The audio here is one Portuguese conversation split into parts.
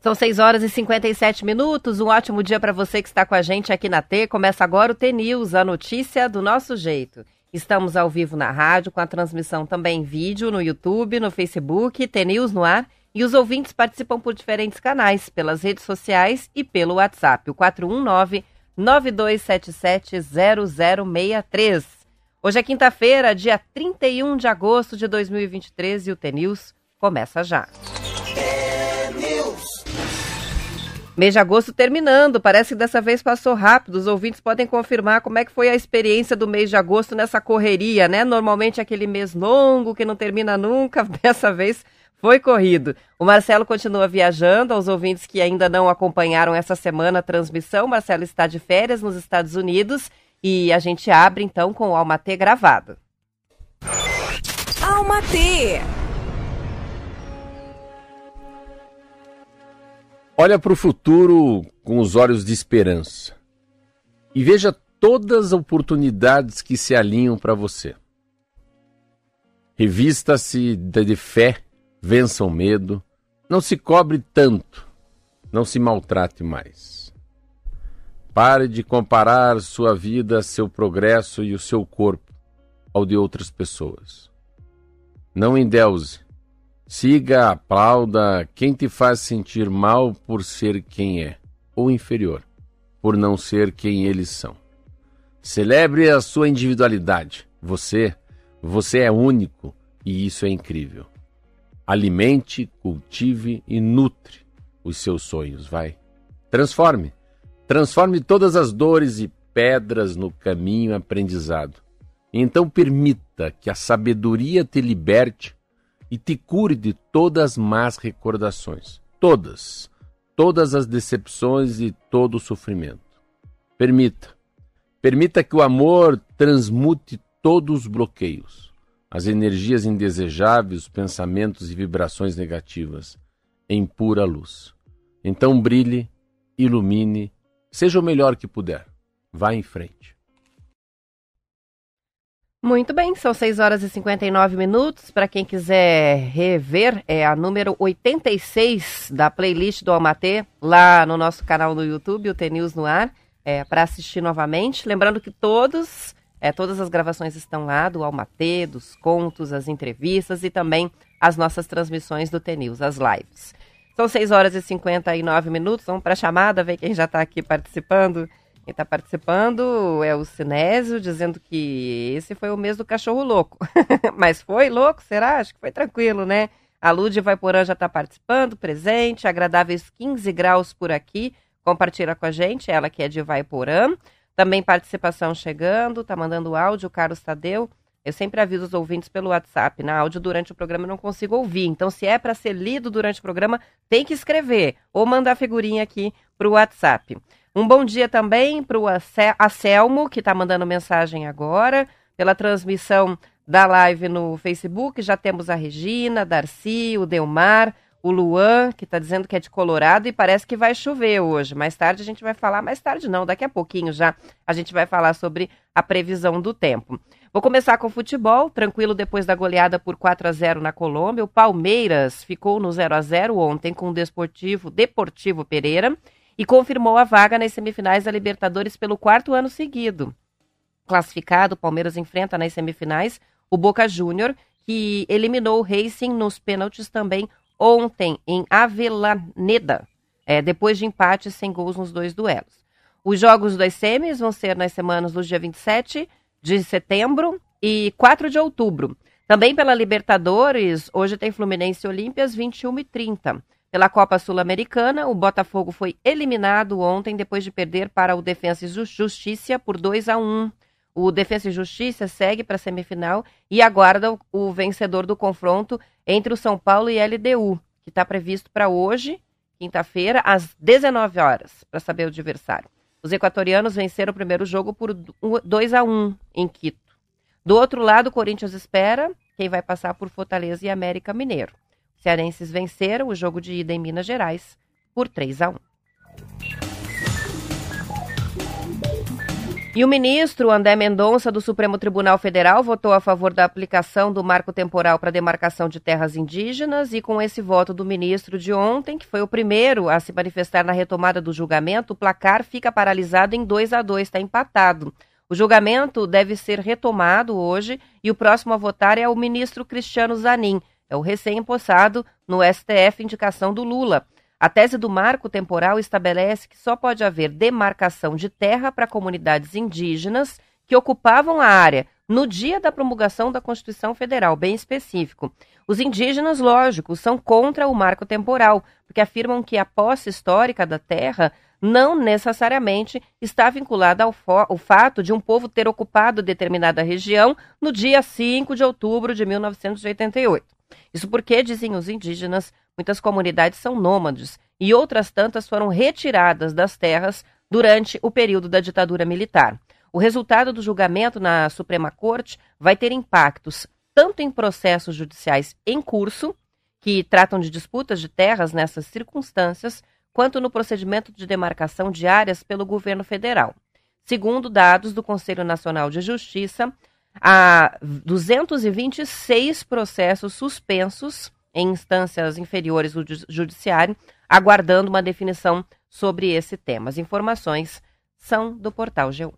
São 6 horas e 57 minutos. Um ótimo dia para você que está com a gente aqui na T. Começa agora o T-News, a notícia do nosso jeito. Estamos ao vivo na rádio, com a transmissão também em vídeo no YouTube, no Facebook, T-News no ar. E os ouvintes participam por diferentes canais, pelas redes sociais e pelo WhatsApp, o 419 9277 0063. Hoje é quinta-feira, dia 31 de agosto de 2023 e o T-News começa já. Mês de agosto terminando, parece que dessa vez passou rápido. Os ouvintes podem confirmar como é que foi a experiência do mês de agosto nessa correria, né? Normalmente é aquele mês longo que não termina nunca, dessa vez foi corrido. O Marcelo continua viajando. Aos ouvintes que ainda não acompanharam essa semana a transmissão, Marcelo está de férias nos Estados Unidos e a gente abre então com o Almatê gravado. Almatê! Olha para o futuro com os olhos de esperança e veja todas as oportunidades que se alinham para você. Revista-se de fé, vença o medo, não se cobre tanto, não se maltrate mais. Pare de comparar sua vida, seu progresso e o seu corpo ao de outras pessoas. Não endeuse, Siga, aplauda quem te faz sentir mal por ser quem é, ou inferior, por não ser quem eles são. Celebre a sua individualidade. Você, você é único e isso é incrível. Alimente, cultive e nutre os seus sonhos, vai. Transforme. Transforme todas as dores e pedras no caminho aprendizado. Então permita que a sabedoria te liberte e te cure de todas as más recordações. Todas. Todas as decepções e todo o sofrimento. Permita. Permita que o amor transmute todos os bloqueios, as energias indesejáveis, os pensamentos e vibrações negativas, em pura luz. Então brilhe, ilumine, seja o melhor que puder. Vá em frente. Muito bem, são 6 horas e 59 minutos. Para quem quiser rever, é a número 86 da playlist do Almatê, lá no nosso canal no YouTube, o T-News no ar, é, para assistir novamente. Lembrando que todos, é, todas as gravações estão lá, do Almatê, dos contos, as entrevistas e também as nossas transmissões do T-News, as lives. São 6 horas e 59 minutos, vamos para a chamada, ver quem já está aqui participando. Quem está participando é o Sinésio, dizendo que esse foi o mês do cachorro louco. Mas foi louco, será? Acho que foi tranquilo, né? A Lud Vaiporã já está participando, presente, agradáveis 15 graus por aqui. Compartilha com a gente, ela que é de Vaiporã. Também participação chegando, tá mandando áudio, o Carlos Tadeu. Eu sempre aviso os ouvintes pelo WhatsApp. Na áudio durante o programa eu não consigo ouvir. Então, se é para ser lido durante o programa, tem que escrever ou mandar figurinha aqui para o WhatsApp. Um bom dia também para o Anselmo, que está mandando mensagem agora, pela transmissão da live no Facebook. Já temos a Regina, Darcy, o Delmar, o Luan, que está dizendo que é de Colorado e parece que vai chover hoje. Mais tarde a gente vai falar, mais tarde não, daqui a pouquinho já a gente vai falar sobre a previsão do tempo. Vou começar com o futebol, tranquilo depois da goleada por 4 a 0 na Colômbia. O Palmeiras ficou no 0 a 0 ontem com o Desportivo, Deportivo Pereira e confirmou a vaga nas semifinais da Libertadores pelo quarto ano seguido. Classificado, o Palmeiras enfrenta nas semifinais o Boca Júnior, que eliminou o Racing nos pênaltis também ontem em Avellaneda, é, depois de empate sem gols nos dois duelos. Os jogos das semis vão ser nas semanas do dia 27 de setembro e 4 de outubro. Também pela Libertadores, hoje tem Fluminense Olímpias 21 e 30. Pela Copa Sul-Americana, o Botafogo foi eliminado ontem depois de perder para o Defensa e Justiça por 2 a 1. O Defensa e Justiça segue para a semifinal e aguarda o vencedor do confronto entre o São Paulo e LDU, que está previsto para hoje, quinta-feira, às 19 horas, para saber o adversário. Os equatorianos venceram o primeiro jogo por 2 a 1 em Quito. Do outro lado, o Corinthians espera quem vai passar por Fortaleza e América Mineiro. Cearenses venceram o jogo de ida em Minas Gerais por 3 a 1. E o ministro André Mendonça, do Supremo Tribunal Federal, votou a favor da aplicação do marco temporal para demarcação de terras indígenas. E com esse voto do ministro de ontem, que foi o primeiro a se manifestar na retomada do julgamento, o placar fica paralisado em 2 a 2 está empatado. O julgamento deve ser retomado hoje e o próximo a votar é o ministro Cristiano Zanin, é o recém-empossado no STF, indicação do Lula. A tese do marco temporal estabelece que só pode haver demarcação de terra para comunidades indígenas que ocupavam a área no dia da promulgação da Constituição Federal, bem específico. Os indígenas, lógico, são contra o marco temporal, porque afirmam que a posse histórica da terra não necessariamente está vinculada ao, fato de um povo ter ocupado determinada região no dia 5 de outubro de 1988. Isso porque, dizem os indígenas, muitas comunidades são nômades e outras tantas foram retiradas das terras durante o período da ditadura militar. O resultado do julgamento na Suprema Corte vai ter impactos tanto em processos judiciais em curso, que tratam de disputas de terras nessas circunstâncias, quanto no procedimento de demarcação de áreas pelo governo federal. Segundo dados do Conselho Nacional de Justiça, há 226 processos suspensos em instâncias inferiores do Judiciário, aguardando uma definição sobre esse tema. As informações são do portal G1.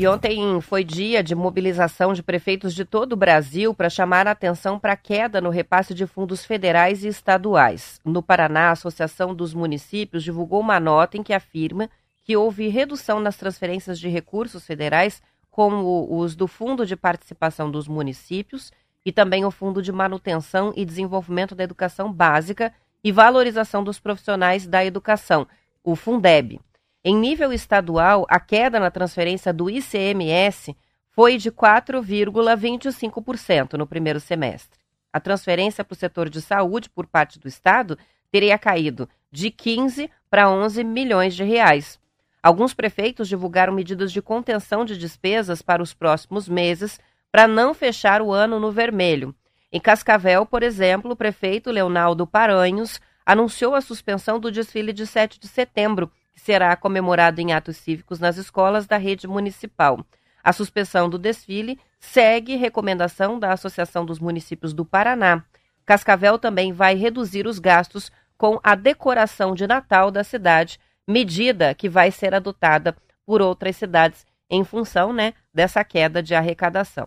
E ontem foi dia de mobilização de prefeitos de todo o Brasil para chamar a atenção para a queda no repasse de fundos federais e estaduais. No Paraná, a Associação dos Municípios divulgou uma nota em que afirma que houve redução nas transferências de recursos federais, como os do Fundo de Participação dos Municípios e também o Fundo de Manutenção e Desenvolvimento da Educação Básica e Valorização dos Profissionais da Educação, o Fundeb. Em nível estadual, a queda na transferência do ICMS foi de 4,25% no primeiro semestre. A transferência para o setor de saúde por parte do Estado teria caído de 15 para 11 milhões de reais. Alguns prefeitos divulgaram medidas de contenção de despesas para os próximos meses para não fechar o ano no vermelho. Em Cascavel, por exemplo, o prefeito Leonardo Paranhos anunciou a suspensão do desfile de 7 de setembro que será comemorado em atos cívicos nas escolas da rede municipal. A suspensão do desfile segue recomendação da Associação dos Municípios do Paraná. Cascavel também vai reduzir os gastos com a decoração de Natal da cidade, medida que vai ser adotada por outras cidades em função né, dessa queda de arrecadação.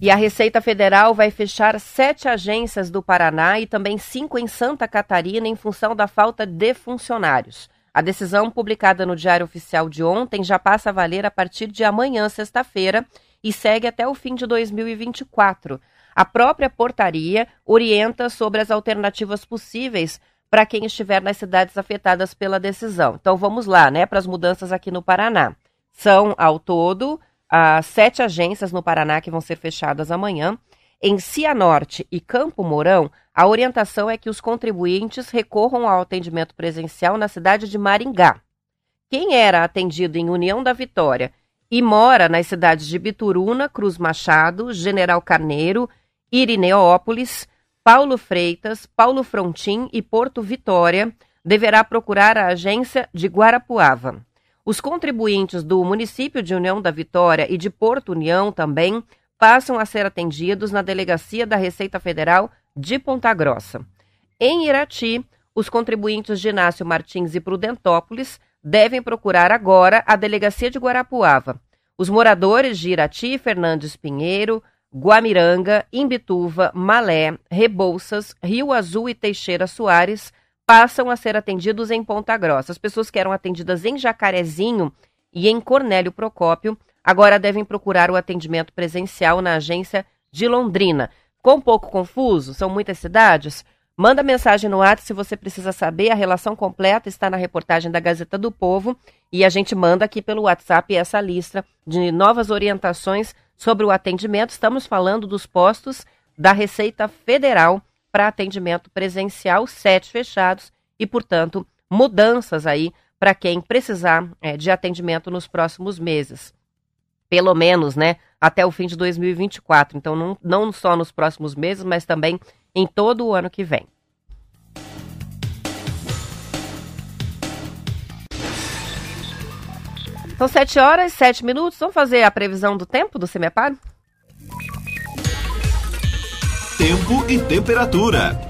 E a Receita Federal vai fechar sete agências do Paraná e também cinco em Santa Catarina em função da falta de funcionários. A decisão, publicada no Diário Oficial de ontem, já passa a valer a partir de amanhã, sexta-feira, e segue até o fim de 2024. A própria portaria orienta sobre as alternativas possíveis para quem estiver nas cidades afetadas pela decisão. Então vamos lá, né, para as mudanças aqui no Paraná. São, ao todo, as sete agências no Paraná que vão ser fechadas amanhã. Em Cianorte e Campo Mourão, a orientação é que os contribuintes recorram ao atendimento presencial na cidade de Maringá. Quem era atendido em União da Vitória e mora nas cidades de Bituruna, Cruz Machado, General Carneiro, Irineópolis, Paulo Freitas, Paulo Frontin e Porto Vitória, deverá procurar a agência de Guarapuava. Os contribuintes do município de União da Vitória e de Porto União também passam a ser atendidos na delegacia da Receita Federal de Ponta Grossa. Em Irati, os contribuintes de Inácio Martins e Prudentópolis devem procurar agora a delegacia de Guarapuava. Os moradores de Irati, Fernandes Pinheiro, Guamiranga, Imbituva, Malé, Rebouças, Rio Azul e Teixeira Soares passam a ser atendidos em Ponta Grossa. As pessoas que eram atendidas em Jacarezinho e em Cornélio Procópio agora devem procurar o atendimento presencial na agência de Londrina. Ficou um pouco confuso? São muitas cidades? Manda mensagem no WhatsApp se você precisa saber. A relação completa está na reportagem da Gazeta do Povo e a gente manda aqui pelo WhatsApp essa lista de novas orientações sobre o atendimento. Estamos falando dos postos da Receita Federal para atendimento presencial, sete fechados e, portanto, mudanças aí para quem precisar é, de atendimento nos próximos meses. pelo menos, né, até o fim de 2024. Então, não, não só nos próximos meses, mas também em todo o ano que vem. São 7 horas, 7 minutos. Vamos fazer a previsão do tempo do Semepar? Tempo e temperatura.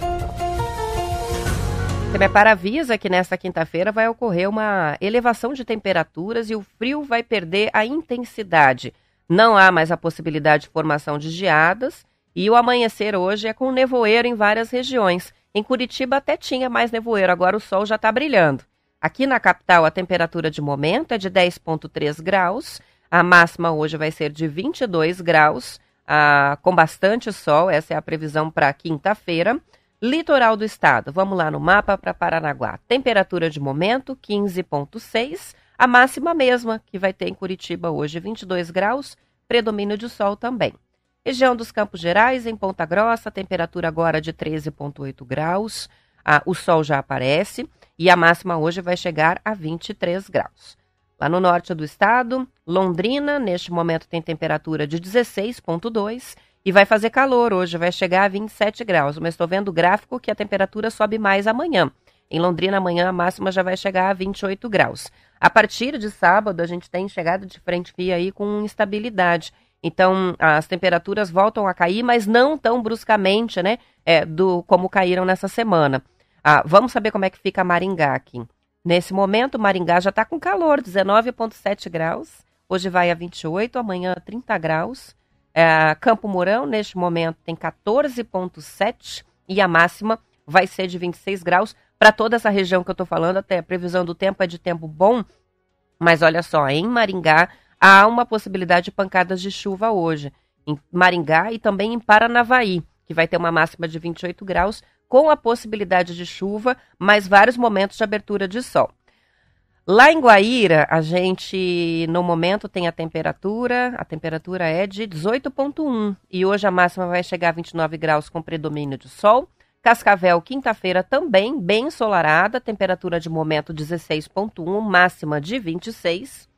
Semepar avisa que nesta quinta-feira vai ocorrer uma elevação de temperaturas e o frio vai perder a intensidade. Não há mais a possibilidade de formação de geadas e o amanhecer hoje é com nevoeiro em várias regiões. Em Curitiba até tinha mais nevoeiro, agora o sol já está brilhando. Aqui na capital, a temperatura de momento é de 10,3 graus. A máxima hoje vai ser de 22 graus, ah, com bastante sol. Essa é a previsão para quinta-feira. Litoral do estado, vamos lá no mapa para Paranaguá. Temperatura de momento 15,6. A máxima mesma que vai ter em Curitiba hoje, 22 graus, predomínio de sol também. Região dos Campos Gerais, em Ponta Grossa, temperatura agora de 13,8 graus. Ah, o sol já aparece e a máxima hoje vai chegar a 23 graus. Lá no norte do estado, Londrina, neste momento tem temperatura de 16,2 e vai fazer calor hoje, vai chegar a 27 graus. Mas estou vendo o gráfico que a temperatura sobe mais amanhã. Em Londrina, amanhã a máxima já vai chegar a 28 graus. A partir de sábado, a gente tem chegada de frente fria aí com instabilidade. Então, as temperaturas voltam a cair, mas não tão bruscamente, né? É, do como caíram nessa semana. Ah, vamos saber como é que fica Maringá aqui. Nesse momento, Maringá já está com calor, 19,7 graus. Hoje vai a 28, amanhã 30 graus. É, Campo Mourão, neste momento, tem 14,7 e a máxima vai ser de 26 graus. Para toda essa região que eu estou falando, até a previsão do tempo é de tempo bom. Mas olha só, em Maringá há uma possibilidade de pancadas de chuva hoje. Em Maringá e também em Paranavaí, que vai ter uma máxima de 28 graus, com a possibilidade de chuva, mas vários momentos de abertura de sol. Lá em Guaíra, a gente no momento tem a temperatura, a temperatura é de 18.1 e hoje a máxima vai chegar a 29 graus com predomínio de sol. Cascavel, quinta-feira também bem ensolarada, temperatura de momento 16.1, máxima de 26.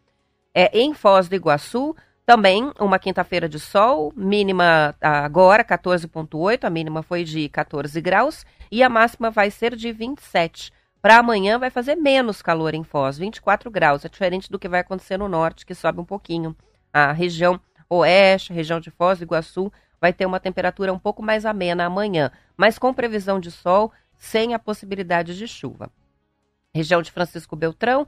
É, em Foz do Iguaçu, também uma quinta-feira de sol, mínima agora 14,8, a mínima foi de 14 graus e a máxima vai ser de 27. Para amanhã vai fazer menos calor em Foz, 24 graus. É diferente do que vai acontecer no norte, que sobe um pouquinho. A região oeste, região de Foz do Iguaçu, vai ter uma temperatura um pouco mais amena amanhã, mas com previsão de sol, sem a possibilidade de chuva. Região de Francisco Beltrão,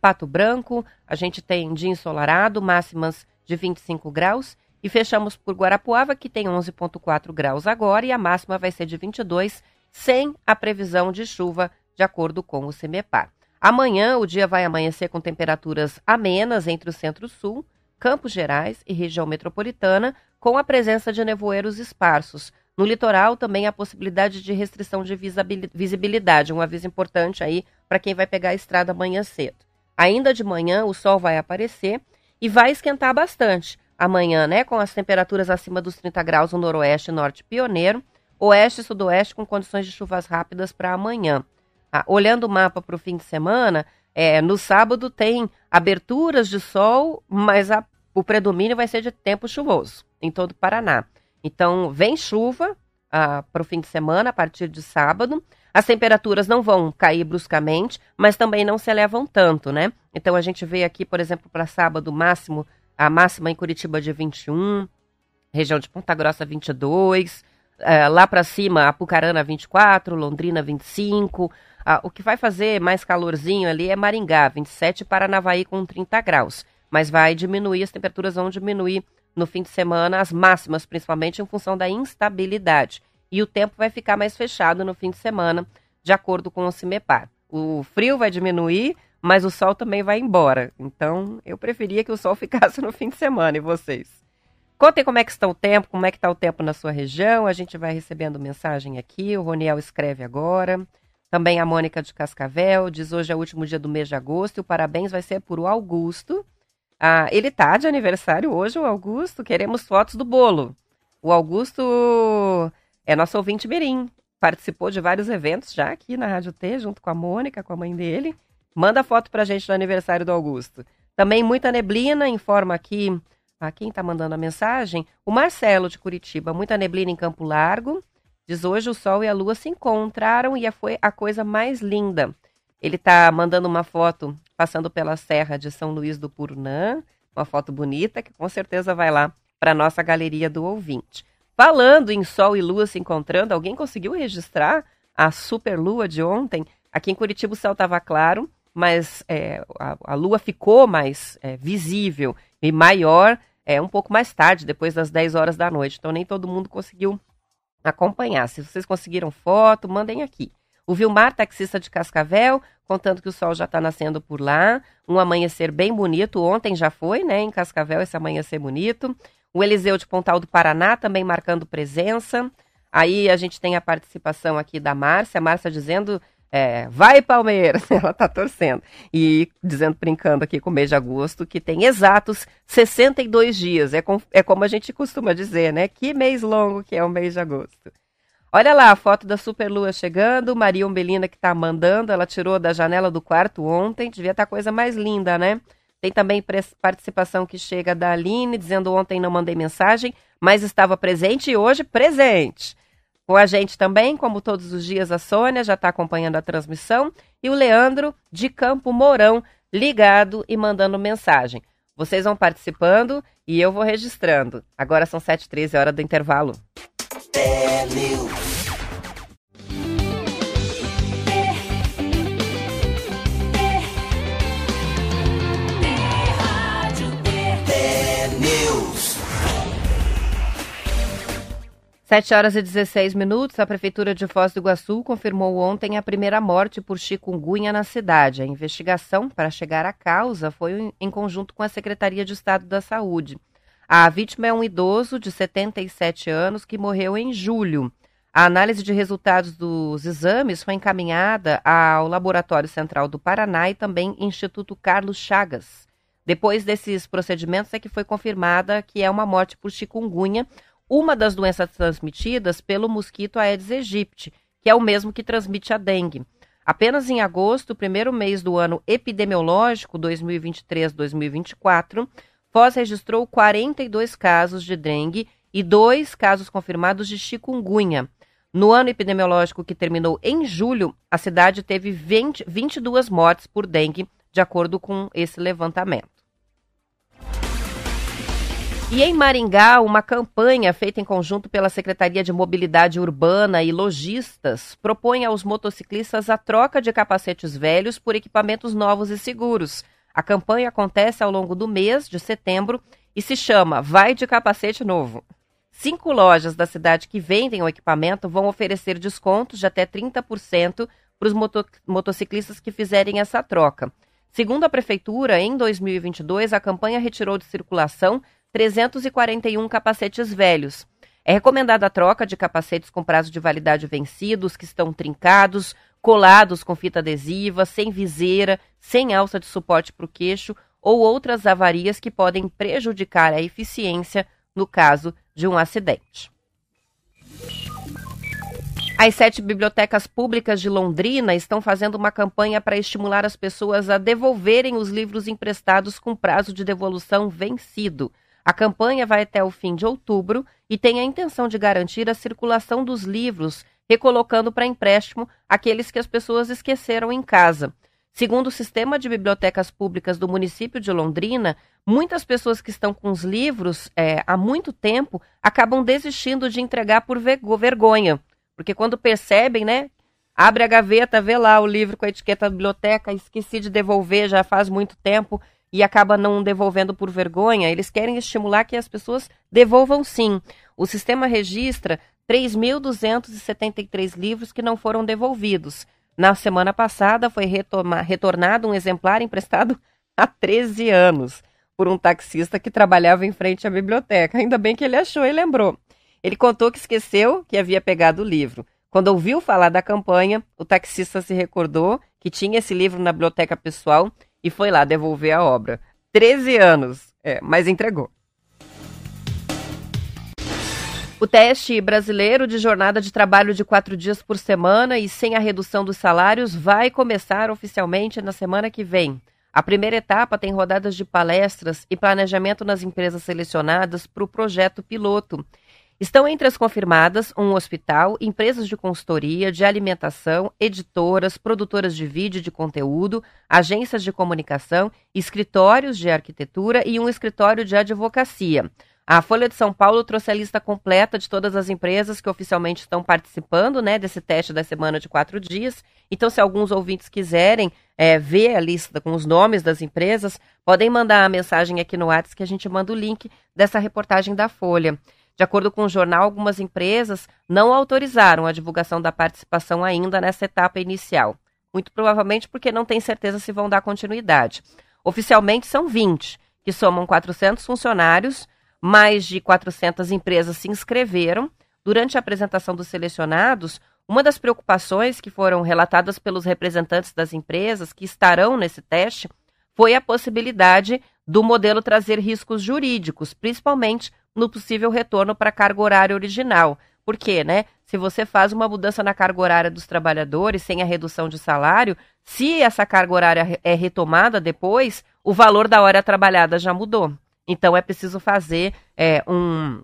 Pato Branco, a gente tem dia ensolarado, máximas de 25 graus. E fechamos por Guarapuava, que tem 11,4 graus agora, e a máxima vai ser de 22, sem a previsão de chuva, de acordo com o CEMEPAR. Amanhã o dia vai amanhecer com temperaturas amenas entre o centro-sul, Campos Gerais e região metropolitana, com a presença de nevoeiros esparsos. No litoral também há possibilidade de restrição de visibilidade, um aviso importante aí para quem vai pegar a estrada amanhã cedo. Ainda de manhã o sol vai aparecer e vai esquentar bastante amanhã, né? Com as temperaturas acima dos 30 graus no noroeste e norte pioneiro, oeste e sudoeste com condições de chuvas rápidas para amanhã. Ah, olhando o mapa para o fim de semana, é, no sábado tem aberturas de sol, mas a, o predomínio vai ser de tempo chuvoso em todo o Paraná. Então, vem chuva ah, para o fim de semana, a partir de sábado. As temperaturas não vão cair bruscamente, mas também não se elevam tanto, né? Então a gente vê aqui, por exemplo, para sábado, máximo, a máxima em Curitiba de 21, região de Ponta Grossa 22, é, lá para cima, Apucarana 24, Londrina 25. Ah, o que vai fazer mais calorzinho ali é Maringá, 27, Paranavaí com 30 graus. Mas vai diminuir, as temperaturas vão diminuir no fim de semana, as máximas, principalmente em função da instabilidade e o tempo vai ficar mais fechado no fim de semana, de acordo com o CIMEPAR. O frio vai diminuir, mas o sol também vai embora. Então, eu preferia que o sol ficasse no fim de semana, e vocês? Contem como é que está o tempo, como é que está o tempo na sua região. A gente vai recebendo mensagem aqui. O Roniel escreve agora. Também a Mônica de Cascavel diz hoje é o último dia do mês de agosto e o parabéns vai ser por o Augusto. Ah, ele tá de aniversário hoje, o Augusto. Queremos fotos do bolo. O Augusto é nosso ouvinte Mirim. Participou de vários eventos já aqui na Rádio T, junto com a Mônica, com a mãe dele. Manda foto pra gente do aniversário do Augusto. Também muita neblina, informa aqui a quem está mandando a mensagem, o Marcelo de Curitiba, muita neblina em Campo Largo. Diz hoje o sol e a lua se encontraram e foi a coisa mais linda. Ele está mandando uma foto passando pela serra de São Luís do Purnã, uma foto bonita que com certeza vai lá para nossa galeria do ouvinte. Falando em sol e lua se encontrando, alguém conseguiu registrar a super lua de ontem? Aqui em Curitiba o céu estava claro, mas é, a, a, lua ficou mais é, visível e maior é, um pouco mais tarde, depois das 10 horas da noite. Então nem todo mundo conseguiu acompanhar. Se vocês conseguiram foto, mandem aqui. O Vilmar, taxista de Cascavel, contando que o sol já está nascendo por lá. Um amanhecer bem bonito. Ontem já foi, né? Em Cascavel, esse amanhecer bonito. O Eliseu de Pontal do Paraná também marcando presença. Aí a gente tem a participação aqui da Márcia. A Márcia dizendo é, vai Palmeiras, ela tá torcendo. E dizendo, brincando aqui com o mês de agosto, que tem exatos 62 dias. É, com, é como a gente costuma dizer, né? Que mês longo que é o mês de agosto. Olha lá a foto da Superlua chegando, Maria Umbelina que está mandando, ela tirou da janela do quarto ontem, devia estar tá coisa mais linda, né? Tem também participação que chega da Aline, dizendo ontem não mandei mensagem, mas estava presente e hoje presente. Com a gente também, como todos os dias, a Sônia já está acompanhando a transmissão e o Leandro de Campo Mourão ligado e mandando mensagem. Vocês vão participando e eu vou registrando. Agora são 7h13, hora do intervalo. Sete horas e 16 minutos, a Prefeitura de Foz do Iguaçu confirmou ontem a primeira morte por chikungunya na cidade. A investigação para chegar à causa foi em conjunto com a Secretaria de Estado da Saúde. A vítima é um idoso de 77 anos que morreu em julho. A análise de resultados dos exames foi encaminhada ao Laboratório Central do Paraná e também Instituto Carlos Chagas. Depois desses procedimentos é que foi confirmada que é uma morte por chikungunya, uma das doenças transmitidas pelo mosquito Aedes aegypti, que é o mesmo que transmite a dengue. Apenas em agosto, primeiro mês do ano epidemiológico 2023-2024, Foz registrou 42 casos de dengue e dois casos confirmados de chikungunya. No ano epidemiológico que terminou em julho, a cidade teve 20, 22 mortes por dengue, de acordo com esse levantamento. E em Maringá, uma campanha feita em conjunto pela Secretaria de Mobilidade Urbana e Logistas propõe aos motociclistas a troca de capacetes velhos por equipamentos novos e seguros. A campanha acontece ao longo do mês de setembro e se chama Vai de Capacete Novo. Cinco lojas da cidade que vendem o equipamento vão oferecer descontos de até 30% para os moto motociclistas que fizerem essa troca. Segundo a Prefeitura, em 2022, a campanha retirou de circulação 341 capacetes velhos. É recomendada a troca de capacetes com prazo de validade vencidos, que estão trincados, colados com fita adesiva, sem viseira, sem alça de suporte para o queixo ou outras avarias que podem prejudicar a eficiência no caso de um acidente. As sete bibliotecas públicas de Londrina estão fazendo uma campanha para estimular as pessoas a devolverem os livros emprestados com prazo de devolução vencido. A campanha vai até o fim de outubro e tem a intenção de garantir a circulação dos livros recolocando para empréstimo aqueles que as pessoas esqueceram em casa. Segundo o sistema de bibliotecas públicas do município de Londrina, muitas pessoas que estão com os livros é, há muito tempo acabam desistindo de entregar por vergonha. Porque quando percebem, né? Abre a gaveta, vê lá o livro com a etiqueta da biblioteca, esqueci de devolver já faz muito tempo e acaba não devolvendo por vergonha. Eles querem estimular que as pessoas devolvam sim. O sistema registra 3.273 livros que não foram devolvidos. Na semana passada foi retornado um exemplar emprestado há 13 anos por um taxista que trabalhava em frente à biblioteca. Ainda bem que ele achou e lembrou. Ele contou que esqueceu que havia pegado o livro. Quando ouviu falar da campanha, o taxista se recordou que tinha esse livro na biblioteca pessoal e foi lá devolver a obra. 13 anos, é, mas entregou. O teste brasileiro de jornada de trabalho de quatro dias por semana e sem a redução dos salários vai começar oficialmente na semana que vem. A primeira etapa tem rodadas de palestras e planejamento nas empresas selecionadas para o projeto piloto. Estão entre as confirmadas um hospital, empresas de consultoria, de alimentação, editoras, produtoras de vídeo e de conteúdo, agências de comunicação, escritórios de arquitetura e um escritório de advocacia. A Folha de São Paulo trouxe a lista completa de todas as empresas que oficialmente estão participando né, desse teste da semana de quatro dias. Então, se alguns ouvintes quiserem é, ver a lista com os nomes das empresas, podem mandar a mensagem aqui no WhatsApp que a gente manda o link dessa reportagem da Folha. De acordo com o jornal, algumas empresas não autorizaram a divulgação da participação ainda nessa etapa inicial. Muito provavelmente porque não tem certeza se vão dar continuidade. Oficialmente são 20, que somam 400 funcionários mais de 400 empresas se inscreveram. Durante a apresentação dos selecionados, uma das preocupações que foram relatadas pelos representantes das empresas que estarão nesse teste foi a possibilidade do modelo trazer riscos jurídicos, principalmente no possível retorno para a carga horária original. Por quê, né? Se você faz uma mudança na carga horária dos trabalhadores sem a redução de salário, se essa carga horária é retomada depois, o valor da hora trabalhada já mudou. Então é preciso fazer é, um,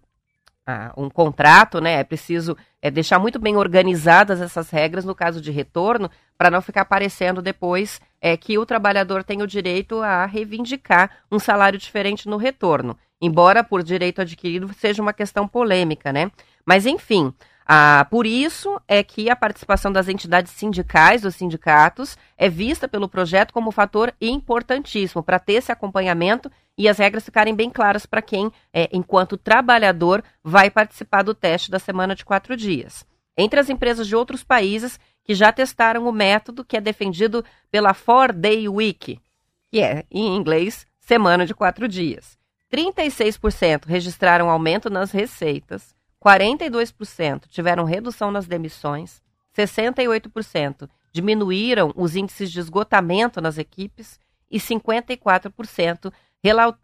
ah, um contrato, né? É preciso é, deixar muito bem organizadas essas regras no caso de retorno, para não ficar aparecendo depois é, que o trabalhador tem o direito a reivindicar um salário diferente no retorno. Embora por direito adquirido seja uma questão polêmica, né? Mas enfim, ah, por isso é que a participação das entidades sindicais, dos sindicatos, é vista pelo projeto como fator importantíssimo para ter esse acompanhamento e as regras ficarem bem claras para quem, é, enquanto trabalhador, vai participar do teste da semana de quatro dias. Entre as empresas de outros países que já testaram o método que é defendido pela Four Day Week, que é, em inglês, semana de quatro dias. 36% registraram aumento nas receitas, 42% tiveram redução nas demissões, 68% diminuíram os índices de esgotamento nas equipes e 54%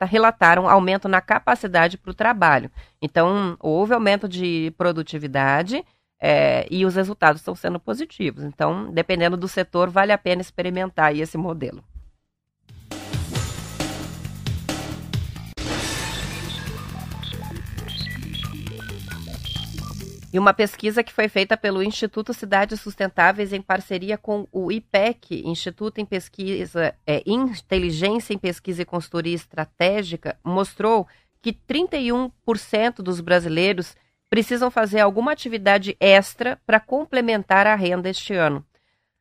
relataram aumento na capacidade para o trabalho. Então, houve aumento de produtividade é, e os resultados estão sendo positivos. Então, dependendo do setor, vale a pena experimentar esse modelo. E uma pesquisa que foi feita pelo Instituto Cidades Sustentáveis em parceria com o IPEC, Instituto em Pesquisa, é, Inteligência em Pesquisa e Consultoria Estratégica, mostrou que 31% dos brasileiros precisam fazer alguma atividade extra para complementar a renda este ano.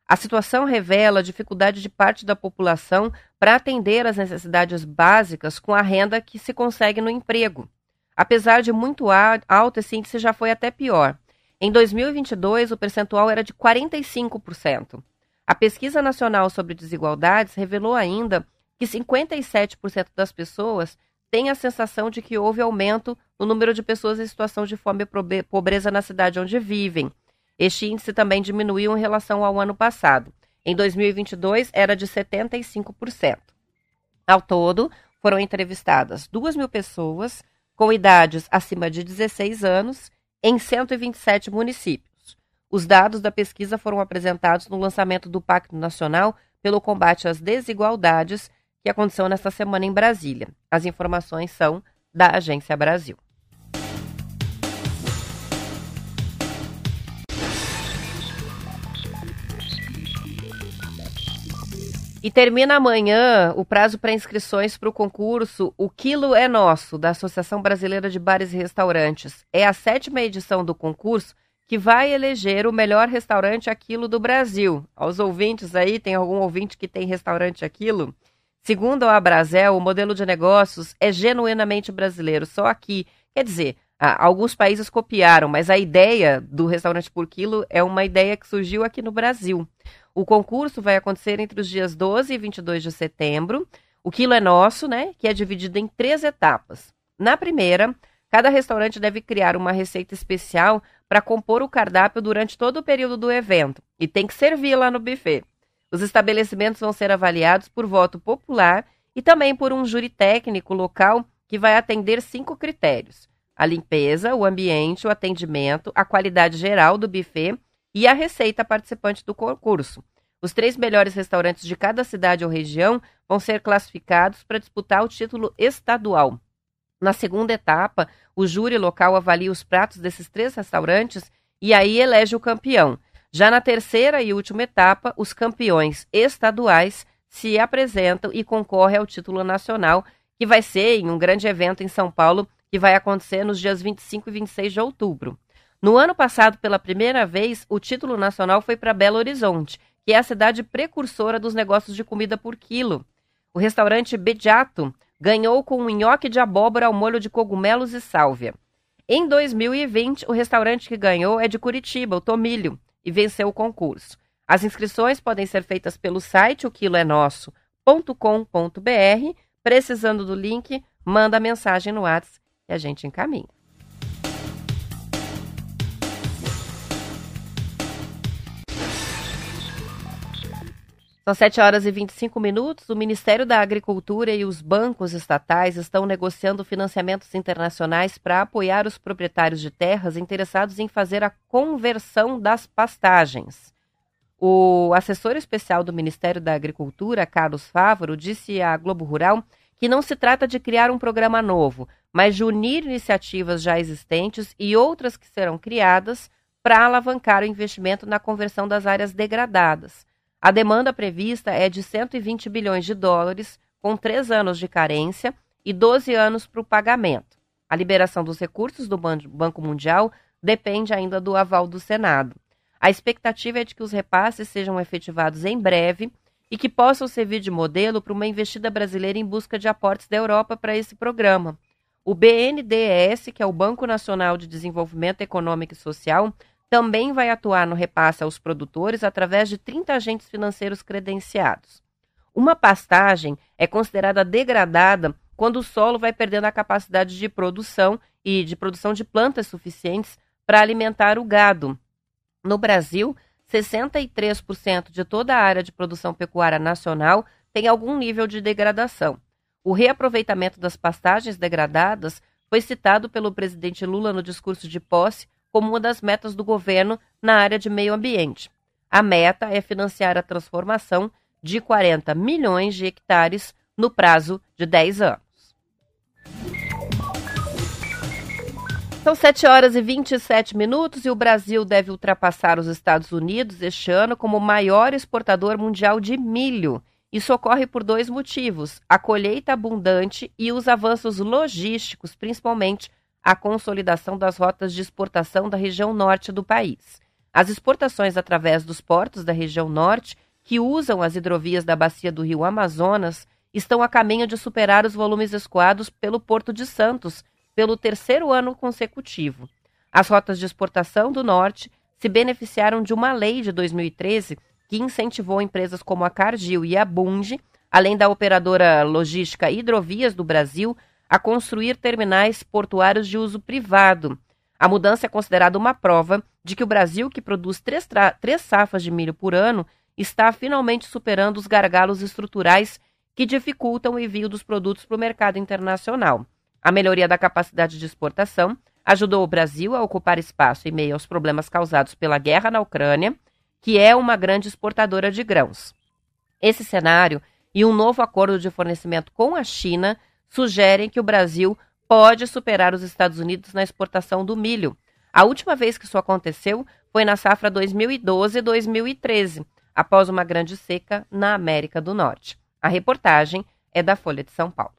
A situação revela a dificuldade de parte da população para atender às necessidades básicas com a renda que se consegue no emprego. Apesar de muito alto, esse índice já foi até pior. Em 2022, o percentual era de 45%. A Pesquisa Nacional sobre Desigualdades revelou ainda que 57% das pessoas têm a sensação de que houve aumento no número de pessoas em situação de fome e pobreza na cidade onde vivem. Este índice também diminuiu em relação ao ano passado. Em 2022, era de 75%. Ao todo, foram entrevistadas 2 mil pessoas com idades acima de 16 anos em 127 municípios. Os dados da pesquisa foram apresentados no lançamento do Pacto Nacional pelo Combate às Desigualdades, que aconteceu nesta semana em Brasília. As informações são da Agência Brasil. E termina amanhã o prazo para inscrições para o concurso O Quilo é Nosso, da Associação Brasileira de Bares e Restaurantes. É a sétima edição do concurso que vai eleger o melhor restaurante aquilo do Brasil. Aos ouvintes aí, tem algum ouvinte que tem restaurante aquilo? Segundo a Abrazel, o modelo de negócios é genuinamente brasileiro, só aqui. Quer dizer, alguns países copiaram, mas a ideia do restaurante por quilo é uma ideia que surgiu aqui no Brasil. O concurso vai acontecer entre os dias 12 e 22 de setembro. O quilo é nosso, né? Que é dividido em três etapas. Na primeira, cada restaurante deve criar uma receita especial para compor o cardápio durante todo o período do evento e tem que servir lá no buffet. Os estabelecimentos vão ser avaliados por voto popular e também por um júri técnico local que vai atender cinco critérios: a limpeza, o ambiente, o atendimento, a qualidade geral do buffet e a receita participante do concurso. Os três melhores restaurantes de cada cidade ou região vão ser classificados para disputar o título estadual. Na segunda etapa, o júri local avalia os pratos desses três restaurantes e aí elege o campeão. Já na terceira e última etapa, os campeões estaduais se apresentam e concorrem ao título nacional, que vai ser em um grande evento em São Paulo, que vai acontecer nos dias 25 e 26 de outubro. No ano passado, pela primeira vez, o título nacional foi para Belo Horizonte, que é a cidade precursora dos negócios de comida por quilo. O restaurante Bediato ganhou com um nhoque de abóbora ao molho de cogumelos e sálvia. Em 2020, o restaurante que ganhou é de Curitiba, o Tomilho, e venceu o concurso. As inscrições podem ser feitas pelo site o é. Precisando do link, manda mensagem no WhatsApp e a gente encaminha. São 7 horas e 25 minutos. O Ministério da Agricultura e os bancos estatais estão negociando financiamentos internacionais para apoiar os proprietários de terras interessados em fazer a conversão das pastagens. O assessor especial do Ministério da Agricultura, Carlos Fávaro, disse à Globo Rural que não se trata de criar um programa novo, mas de unir iniciativas já existentes e outras que serão criadas para alavancar o investimento na conversão das áreas degradadas. A demanda prevista é de 120 bilhões de dólares, com três anos de carência e 12 anos para o pagamento. A liberação dos recursos do Banco Mundial depende ainda do aval do Senado. A expectativa é de que os repasses sejam efetivados em breve e que possam servir de modelo para uma investida brasileira em busca de aportes da Europa para esse programa. O BNDES, que é o Banco Nacional de Desenvolvimento Econômico e Social, também vai atuar no repasse aos produtores através de 30 agentes financeiros credenciados. Uma pastagem é considerada degradada quando o solo vai perdendo a capacidade de produção e de produção de plantas suficientes para alimentar o gado. No Brasil, 63% de toda a área de produção pecuária nacional tem algum nível de degradação. O reaproveitamento das pastagens degradadas foi citado pelo presidente Lula no discurso de posse como uma das metas do governo na área de meio ambiente. A meta é financiar a transformação de 40 milhões de hectares no prazo de 10 anos. São 7 horas e 27 minutos e o Brasil deve ultrapassar os Estados Unidos este ano como maior exportador mundial de milho. Isso ocorre por dois motivos: a colheita abundante e os avanços logísticos, principalmente a consolidação das rotas de exportação da região norte do país. As exportações através dos portos da região norte, que usam as hidrovias da bacia do rio Amazonas, estão a caminho de superar os volumes escoados pelo Porto de Santos pelo terceiro ano consecutivo. As rotas de exportação do norte se beneficiaram de uma lei de 2013 que incentivou empresas como a Cargill e a Bunge, além da operadora logística Hidrovias do Brasil, a construir terminais portuários de uso privado. A mudança é considerada uma prova de que o Brasil, que produz três, três safas de milho por ano, está finalmente superando os gargalos estruturais que dificultam o envio dos produtos para o mercado internacional. A melhoria da capacidade de exportação ajudou o Brasil a ocupar espaço em meio aos problemas causados pela guerra na Ucrânia, que é uma grande exportadora de grãos. Esse cenário e um novo acordo de fornecimento com a China sugerem que o Brasil pode superar os Estados Unidos na exportação do milho. A última vez que isso aconteceu foi na safra 2012-2013, após uma grande seca na América do Norte. A reportagem é da Folha de São Paulo.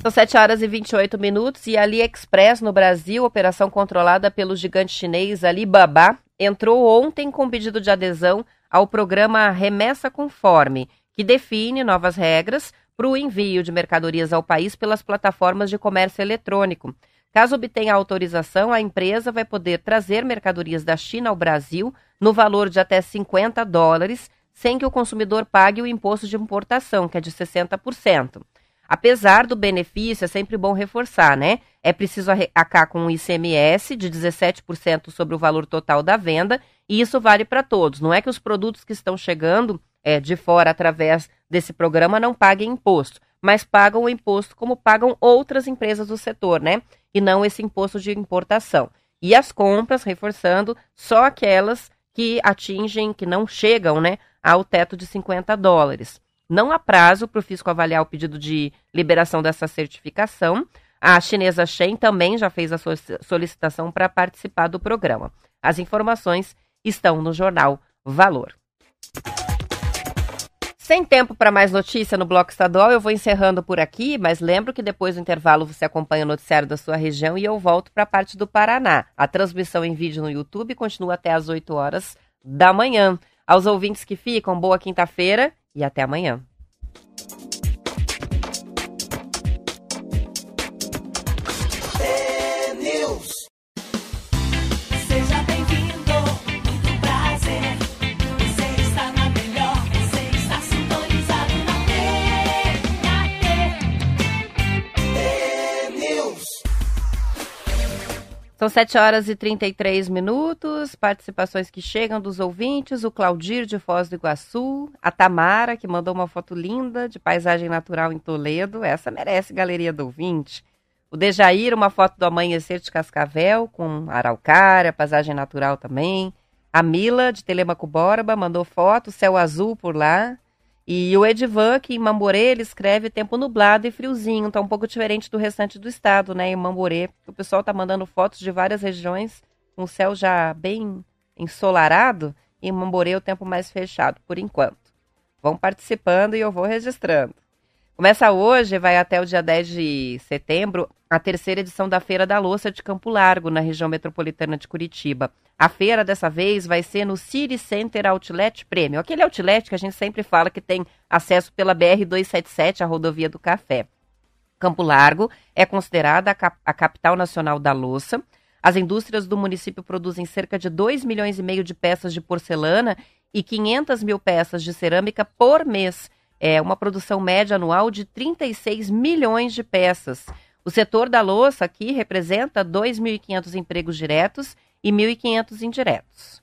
São 7 horas e 28 minutos e a AliExpress no Brasil, operação controlada pelo gigante chinês Alibaba, entrou ontem com pedido de adesão ao programa Remessa Conforme, que define novas regras para o envio de mercadorias ao país pelas plataformas de comércio eletrônico. Caso obtenha autorização, a empresa vai poder trazer mercadorias da China ao Brasil no valor de até 50 dólares, sem que o consumidor pague o imposto de importação, que é de 60%. Apesar do benefício, é sempre bom reforçar, né? É preciso arcar com um ICMS de 17% sobre o valor total da venda, e isso vale para todos. Não é que os produtos que estão chegando é, de fora através desse programa não paguem imposto, mas pagam o imposto como pagam outras empresas do setor, né? e não esse imposto de importação. E as compras, reforçando, só aquelas que atingem, que não chegam né, ao teto de 50 dólares. Não há prazo para o fisco avaliar o pedido de liberação dessa certificação. A chinesa Shen também já fez a solicitação para participar do programa. As informações estão no jornal Valor. Sem tempo para mais notícia no Bloco Estadual, eu vou encerrando por aqui, mas lembro que depois do intervalo você acompanha o noticiário da sua região e eu volto para a parte do Paraná. A transmissão em vídeo no YouTube continua até às 8 horas da manhã. Aos ouvintes que ficam, boa quinta-feira e até amanhã. São 7 horas e 33 minutos. Participações que chegam dos ouvintes: o Claudir de Foz do Iguaçu, a Tamara, que mandou uma foto linda de paisagem natural em Toledo. Essa merece galeria do ouvinte. O Dejair, uma foto do amanhecer de Cascavel, com araucária, paisagem natural também. A Mila, de Telemaco Borba, mandou foto, céu azul por lá. E o Edivan, que em Mamborê, ele escreve tempo nublado e friozinho, tá um pouco diferente do restante do estado, né? Em Mamborê, o pessoal tá mandando fotos de várias regiões com o céu já bem ensolarado, e em Mamborê o tempo mais fechado, por enquanto. Vão participando e eu vou registrando. Começa hoje, vai até o dia 10 de setembro, a terceira edição da Feira da Louça de Campo Largo, na região metropolitana de Curitiba. A feira dessa vez vai ser no City Center Outlet Premium, aquele outlet que a gente sempre fala que tem acesso pela BR-277, a rodovia do Café. Campo Largo é considerada a, cap a capital nacional da louça. As indústrias do município produzem cerca de 2 milhões e meio de peças de porcelana e 500 mil peças de cerâmica por mês. É uma produção média anual de 36 milhões de peças. O setor da louça aqui representa 2.500 empregos diretos e 1.500 indiretos.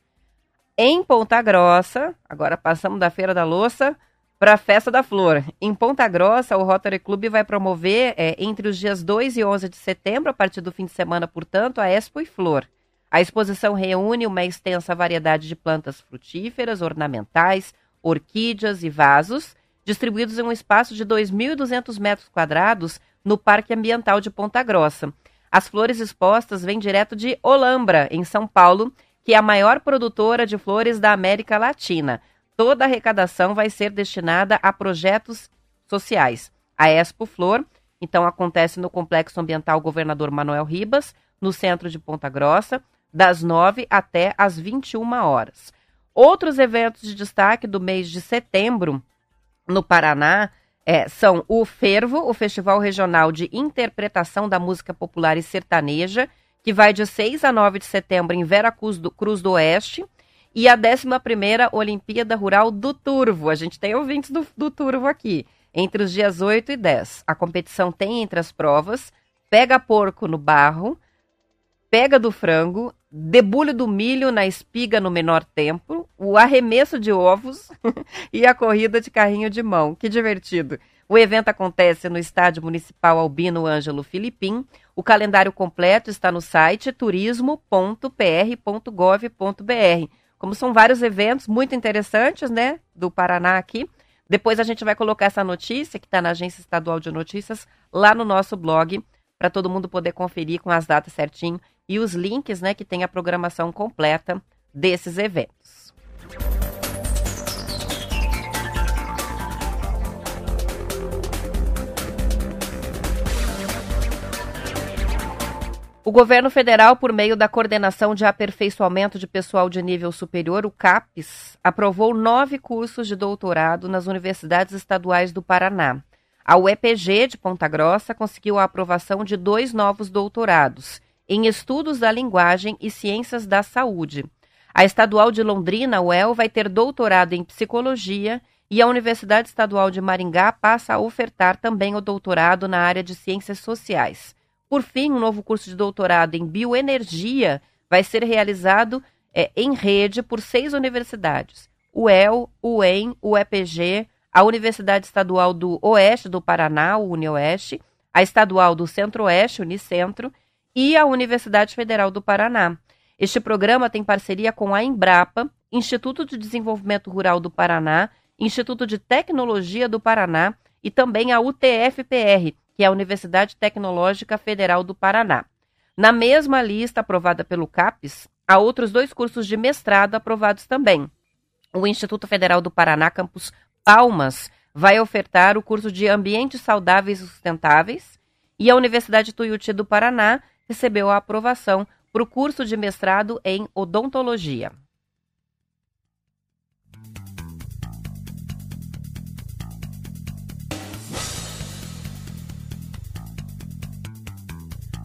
Em Ponta Grossa, agora passamos da Feira da Louça para a Festa da Flor. Em Ponta Grossa, o Rotary Club vai promover, é, entre os dias 2 e 11 de setembro, a partir do fim de semana, portanto, a Expo e Flor. A exposição reúne uma extensa variedade de plantas frutíferas, ornamentais, orquídeas e vasos, distribuídos em um espaço de 2.200 metros quadrados no Parque Ambiental de Ponta Grossa. As flores expostas vêm direto de Olambra, em São Paulo, que é a maior produtora de flores da América Latina. Toda a arrecadação vai ser destinada a projetos sociais. A Expo Flor, então, acontece no Complexo Ambiental Governador Manuel Ribas, no centro de Ponta Grossa, das 9 até as 21 horas. Outros eventos de destaque do mês de setembro no Paraná é, são o Fervo, o Festival Regional de Interpretação da Música Popular e Sertaneja, que vai de 6 a 9 de setembro em Vera Cruz do, Cruz do Oeste, e a 11ª Olimpíada Rural do Turvo. A gente tem ouvintes do, do Turvo aqui, entre os dias 8 e 10. A competição tem entre as provas pega porco no barro, pega do frango, debulho do milho na espiga no menor tempo, o arremesso de ovos e a corrida de carrinho de mão. Que divertido! O evento acontece no Estádio Municipal Albino Ângelo Filipim. O calendário completo está no site turismo.pr.gov.br. Como são vários eventos muito interessantes, né, do Paraná aqui. Depois a gente vai colocar essa notícia que está na Agência Estadual de Notícias lá no nosso blog para todo mundo poder conferir com as datas certinho e os links, né, que tem a programação completa desses eventos. O governo federal, por meio da Coordenação de Aperfeiçoamento de Pessoal de Nível Superior, o CAPES, aprovou nove cursos de doutorado nas universidades estaduais do Paraná. A UEPG de Ponta Grossa conseguiu a aprovação de dois novos doutorados em Estudos da Linguagem e Ciências da Saúde. A Estadual de Londrina, UEL, vai ter doutorado em Psicologia e a Universidade Estadual de Maringá passa a ofertar também o doutorado na área de Ciências Sociais. Por fim, um novo curso de doutorado em Bioenergia vai ser realizado é, em rede por seis universidades: UEL, UEM, UEPG, a Universidade Estadual do Oeste do Paraná, UniOeste, a Estadual do Centro-Oeste, Unicentro, e a Universidade Federal do Paraná. Este programa tem parceria com a Embrapa, Instituto de Desenvolvimento Rural do Paraná, Instituto de Tecnologia do Paraná e também a UTFPR, que é a Universidade Tecnológica Federal do Paraná. Na mesma lista aprovada pelo CAPES, há outros dois cursos de mestrado aprovados também. O Instituto Federal do Paraná, campus Palmas, vai ofertar o curso de Ambientes Saudáveis e Sustentáveis, e a Universidade Tuiuti do Paraná recebeu a aprovação para o curso de mestrado em Odontologia.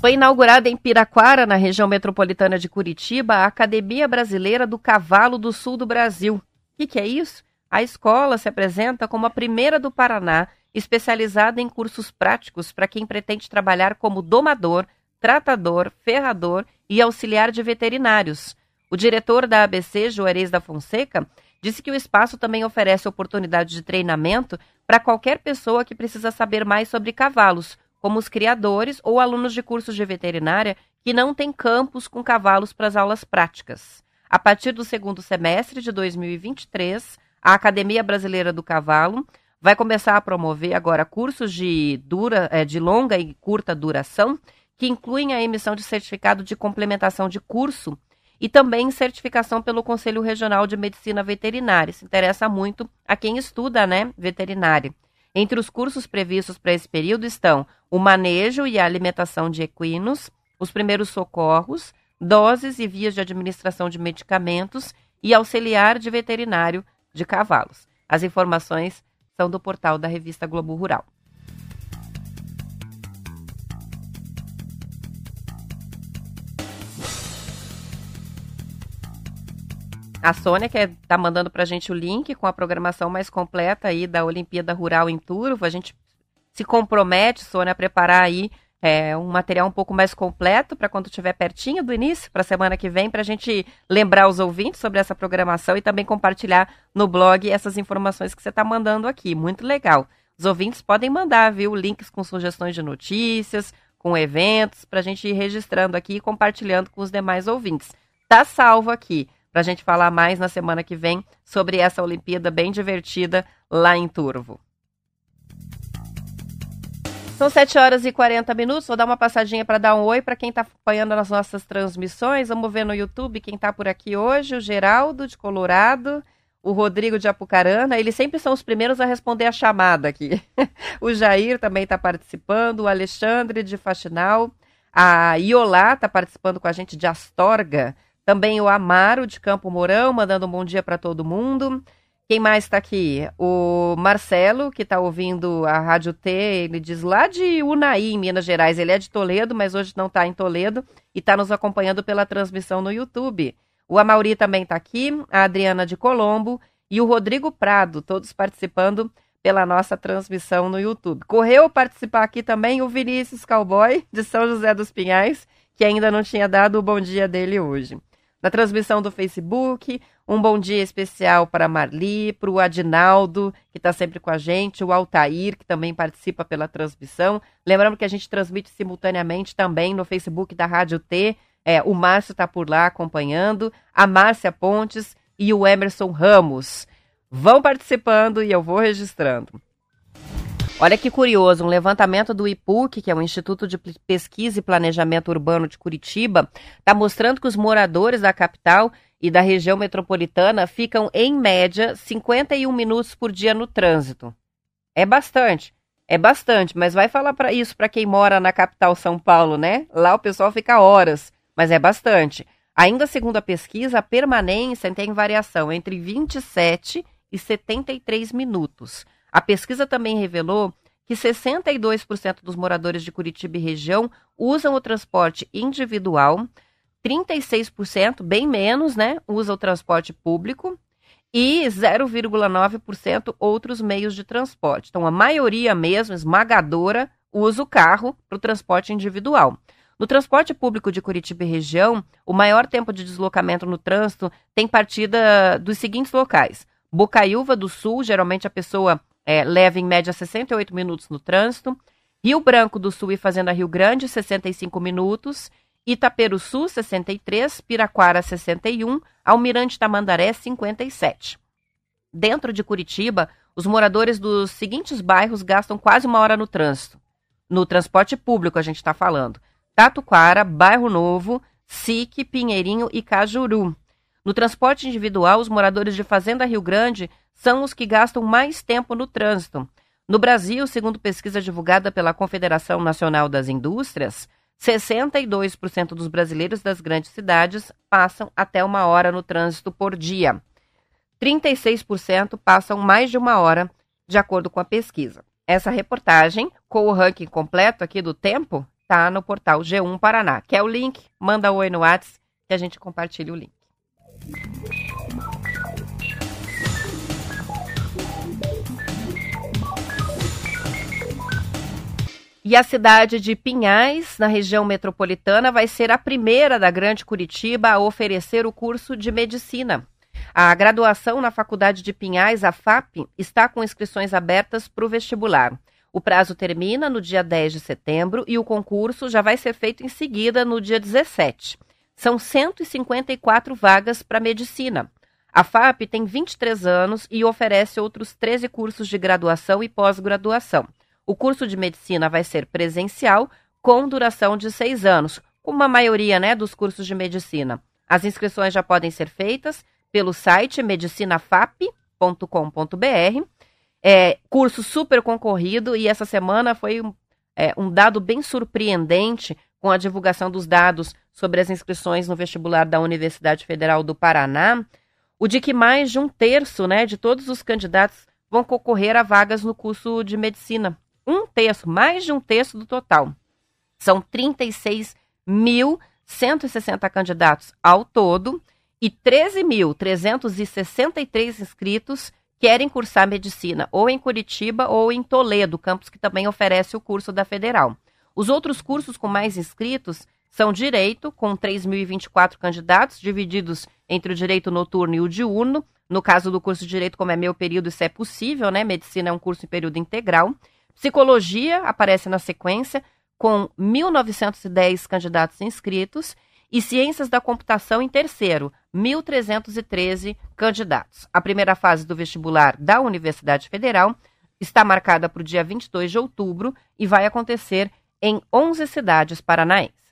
Foi inaugurada em Piraquara, na região metropolitana de Curitiba, a Academia Brasileira do Cavalo do Sul do Brasil. O que, que é isso? A escola se apresenta como a primeira do Paraná, especializada em cursos práticos para quem pretende trabalhar como domador, tratador, ferrador e auxiliar de veterinários. O diretor da ABC, Juarez da Fonseca, disse que o espaço também oferece oportunidade de treinamento para qualquer pessoa que precisa saber mais sobre cavalos, como os criadores ou alunos de cursos de veterinária que não têm campus com cavalos para as aulas práticas. A partir do segundo semestre de 2023, a Academia Brasileira do Cavalo vai começar a promover agora cursos de, dura, é, de longa e curta duração, que incluem a emissão de certificado de complementação de curso e também certificação pelo Conselho Regional de Medicina Veterinária. Isso interessa muito a quem estuda né, veterinária. Entre os cursos previstos para esse período estão o manejo e a alimentação de equinos, os primeiros socorros, doses e vias de administração de medicamentos e auxiliar de veterinário de cavalos. As informações são do portal da revista Globo Rural. A Sônia, que está mandando para a gente o link com a programação mais completa aí da Olimpíada Rural em Turvo. A gente se compromete, Sônia, a preparar aí é, um material um pouco mais completo para quando estiver pertinho do início, para a semana que vem, para a gente lembrar os ouvintes sobre essa programação e também compartilhar no blog essas informações que você está mandando aqui. Muito legal. Os ouvintes podem mandar, viu, links com sugestões de notícias, com eventos, para a gente ir registrando aqui e compartilhando com os demais ouvintes. Tá salvo aqui para a gente falar mais na semana que vem sobre essa Olimpíada bem divertida lá em Turvo. São 7 horas e 40 minutos. Vou dar uma passadinha para dar um oi para quem está acompanhando as nossas transmissões. Vamos ver no YouTube quem está por aqui hoje: o Geraldo de Colorado, o Rodrigo de Apucarana. Eles sempre são os primeiros a responder a chamada aqui. o Jair também está participando, o Alexandre de Faxinal, a Iolá está participando com a gente de Astorga. Também o Amaro de Campo Mourão, mandando um bom dia para todo mundo. Quem mais está aqui? O Marcelo, que está ouvindo a Rádio T, ele diz lá de Unai, em Minas Gerais. Ele é de Toledo, mas hoje não está em Toledo e está nos acompanhando pela transmissão no YouTube. O Amauri também está aqui, a Adriana de Colombo e o Rodrigo Prado, todos participando pela nossa transmissão no YouTube. Correu participar aqui também o Vinícius Cowboy, de São José dos Pinhais, que ainda não tinha dado o bom dia dele hoje na transmissão do Facebook. Um bom dia especial para a Marli, para o Adinaldo, que está sempre com a gente, o Altair, que também participa pela transmissão. Lembrando que a gente transmite simultaneamente também no Facebook da Rádio T. É, o Márcio está por lá acompanhando, a Márcia Pontes e o Emerson Ramos. Vão participando e eu vou registrando. Olha que curioso, um levantamento do IPUC, que é o Instituto de Pesquisa e Planejamento Urbano de Curitiba, está mostrando que os moradores da capital e da região metropolitana ficam, em média, 51 minutos por dia no trânsito. É bastante, é bastante, mas vai falar para isso para quem mora na capital São Paulo, né? Lá o pessoal fica horas, mas é bastante. Ainda segundo a pesquisa, a permanência tem variação entre 27 e 73 minutos. A pesquisa também revelou que 62% dos moradores de Curitiba e região usam o transporte individual, 36%, bem menos, né, usa o transporte público e 0,9% outros meios de transporte. Então, a maioria mesmo, esmagadora, usa o carro para o transporte individual. No transporte público de Curitiba e região, o maior tempo de deslocamento no trânsito tem partida dos seguintes locais: Bocaiúva do Sul, geralmente a pessoa é, leva em média 68 minutos no trânsito. Rio Branco do Sul e Fazenda Rio Grande, 65 minutos. Itaperuçu, 63. Piraquara, 61. Almirante Tamandaré, 57. Dentro de Curitiba, os moradores dos seguintes bairros gastam quase uma hora no trânsito. No transporte público, a gente está falando. Tatuquara, Bairro Novo, Sique, Pinheirinho e Cajuru. No transporte individual, os moradores de Fazenda Rio Grande são os que gastam mais tempo no trânsito. No Brasil, segundo pesquisa divulgada pela Confederação Nacional das Indústrias, 62% dos brasileiros das grandes cidades passam até uma hora no trânsito por dia. 36% passam mais de uma hora, de acordo com a pesquisa. Essa reportagem, com o ranking completo aqui do tempo, está no portal G1 Paraná. Quer o link? Manda oi no WhatsApp que a gente compartilha o link. E a cidade de Pinhais, na região metropolitana, vai ser a primeira da Grande Curitiba a oferecer o curso de medicina. A graduação na Faculdade de Pinhais, a FAP, está com inscrições abertas para o vestibular. O prazo termina no dia 10 de setembro e o concurso já vai ser feito em seguida no dia 17. São 154 vagas para medicina. A FAP tem 23 anos e oferece outros 13 cursos de graduação e pós-graduação. O curso de medicina vai ser presencial, com duração de seis anos, como a maioria né, dos cursos de medicina. As inscrições já podem ser feitas pelo site medicinafap.com.br. É, curso super concorrido e essa semana foi é, um dado bem surpreendente com a divulgação dos dados sobre as inscrições no vestibular da Universidade Federal do Paraná, o de que mais de um terço né, de todos os candidatos vão concorrer a vagas no curso de medicina. Um terço, mais de um terço do total. São 36.160 candidatos ao todo e 13.363 inscritos querem cursar medicina ou em Curitiba ou em Toledo, campus que também oferece o curso da Federal. Os outros cursos com mais inscritos são Direito, com 3.024 candidatos, divididos entre o direito noturno e o diurno. No caso do curso de Direito, como é meu período, isso é possível, né? Medicina é um curso em período integral. Psicologia aparece na sequência, com 1.910 candidatos inscritos. E Ciências da Computação em terceiro, 1.313 candidatos. A primeira fase do vestibular da Universidade Federal está marcada para o dia 22 de outubro e vai acontecer em 11 cidades paranaenses.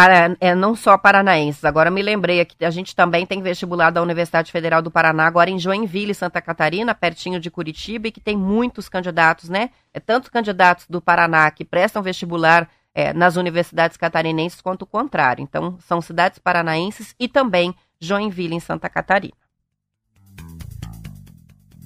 Ah, é, não só paranaenses. Agora me lembrei que a gente também tem vestibular da Universidade Federal do Paraná, agora em Joinville, Santa Catarina, pertinho de Curitiba, e que tem muitos candidatos, né? É tanto candidatos do Paraná que prestam vestibular é, nas universidades catarinenses quanto o contrário. Então, são cidades paranaenses e também Joinville, em Santa Catarina.